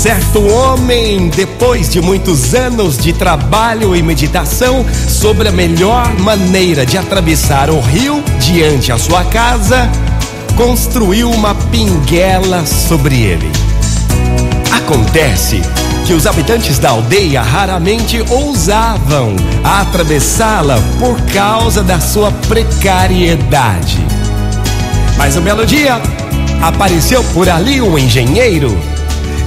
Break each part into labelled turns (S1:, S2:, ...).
S1: Certo homem, depois de muitos anos de trabalho e meditação sobre a melhor maneira de atravessar o rio diante a sua casa, construiu uma pinguela sobre ele. Acontece que os habitantes da aldeia raramente ousavam atravessá-la por causa da sua precariedade. Mas um belo dia, apareceu por ali um engenheiro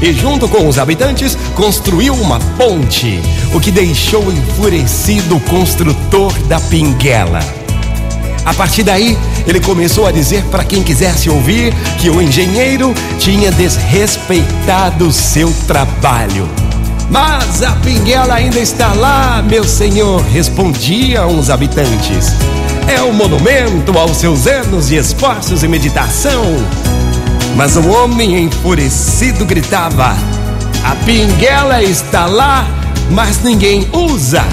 S1: e, junto com os habitantes, construiu uma ponte, o que deixou enfurecido o construtor da pinguela. A partir daí, ele começou a dizer para quem quisesse ouvir que o engenheiro tinha desrespeitado seu trabalho. Mas a pinguela ainda está lá, meu senhor, respondiam os habitantes. É um monumento aos seus anos de esforços e meditação. Mas o homem enfurecido gritava: A pinguela está lá, mas ninguém usa.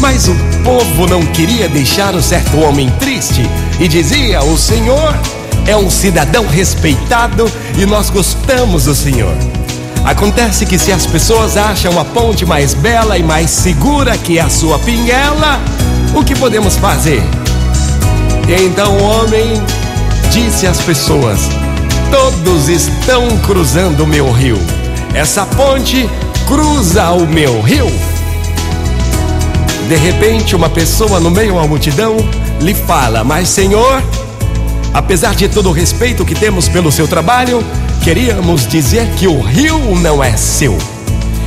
S1: Mas o povo não queria deixar o certo homem triste e dizia: O senhor é um cidadão respeitado e nós gostamos do senhor. Acontece que se as pessoas acham a ponte mais bela e mais segura que a sua pinguela, o que podemos fazer? E então o homem disse às pessoas: Todos estão cruzando meu rio. Essa ponte cruza o meu rio. De repente, uma pessoa no meio da multidão lhe fala: Mas, Senhor, apesar de todo o respeito que temos pelo seu trabalho, queríamos dizer que o rio não é seu.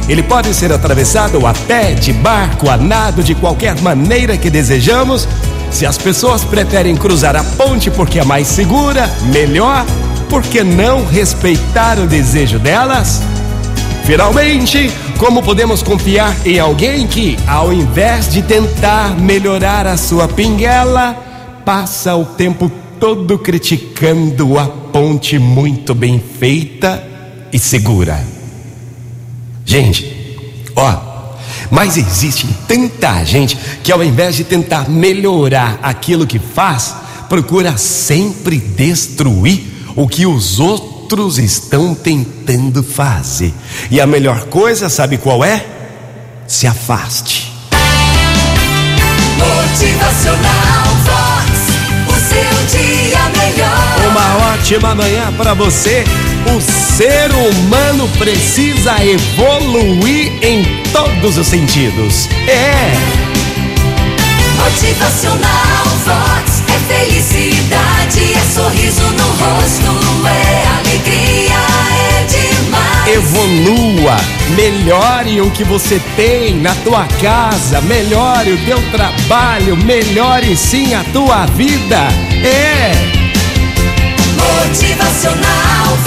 S1: Ele pode ser atravessado a pé, de barco, a nado, de qualquer maneira que desejamos. Se as pessoas preferem cruzar a ponte porque é mais segura, melhor, por que não respeitar o desejo delas? Finalmente, como podemos confiar em alguém que, ao invés de tentar melhorar a sua pinguela, passa o tempo todo criticando a ponte muito bem feita e segura? Gente, ó, mas existe tanta gente que, ao invés de tentar melhorar aquilo que faz, procura sempre destruir o que os outros estão tentando fazer. E a melhor coisa, sabe qual é? Se afaste.
S2: Motivacional Vox, o seu dia melhor.
S1: Uma ótima manhã para você. O ser humano precisa evoluir em todos os sentidos. É.
S2: Motivacional Vox é felicidade, é sorriso é alegria, é demais.
S1: Evolua, melhore o que você tem na tua casa, melhore o teu trabalho, melhore sim a tua vida. É.
S2: Motivacional